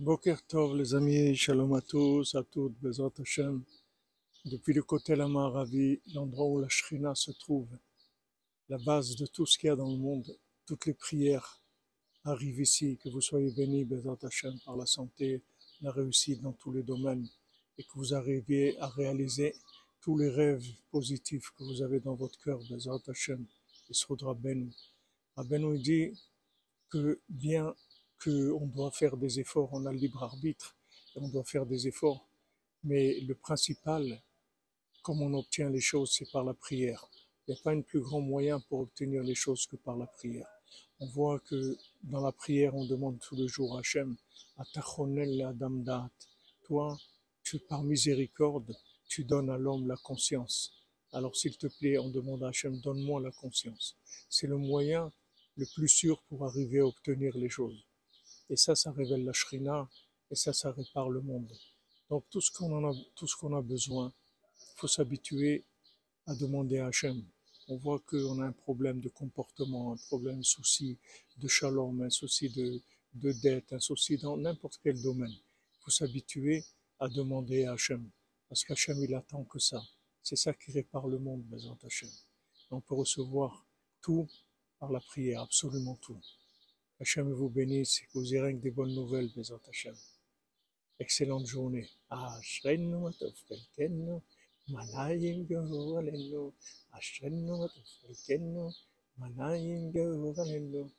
Boker Tov les amis, Shalom à tous, à toutes, Bezrat Hashem. Depuis le côté la Maravi, l'endroit où la Shrina se trouve, la base de tout ce qu'il y a dans le monde, toutes les prières arrivent ici, que vous soyez bénis, Bezrat Hashem, par la santé, la réussite dans tous les domaines, et que vous arriviez à réaliser tous les rêves positifs que vous avez dans votre cœur, Bezrat Hashem, et Srodra Ben. Rabbeinu dit que bien qu'on doit faire des efforts, on a le libre arbitre, et on doit faire des efforts, mais le principal, comme on obtient les choses, c'est par la prière. Il n'y a pas un plus grand moyen pour obtenir les choses que par la prière. On voit que dans la prière, on demande tout le jour à Hachem, à Tachonel Adam Dat, toi, tu, par miséricorde, tu donnes à l'homme la conscience. Alors s'il te plaît, on demande à Hachem, donne-moi la conscience. C'est le moyen le plus sûr pour arriver à obtenir les choses. Et ça, ça révèle la shrina, et ça, ça répare le monde. Donc tout ce qu'on a, tout ce qu'on a besoin, il faut s'habituer à demander à Hachem. On voit qu'on a un problème de comportement, un problème, un souci de shalom, un souci de, de dette, un souci dans n'importe quel domaine. Il faut s'habituer à demander à Hachem. Parce qu'Hachem, il attend que ça. C'est ça qui répare le monde, Bézant Hachem. On peut recevoir tout par la prière, absolument tout. Hachem vous bénisse et que vous ayez des bonnes nouvelles, Bézant Hachem. Excellente journée. Ashrenu atofkelkenu, manayim gehoralenu. Ashrenu atofkelkenu, manayim gehoralenu.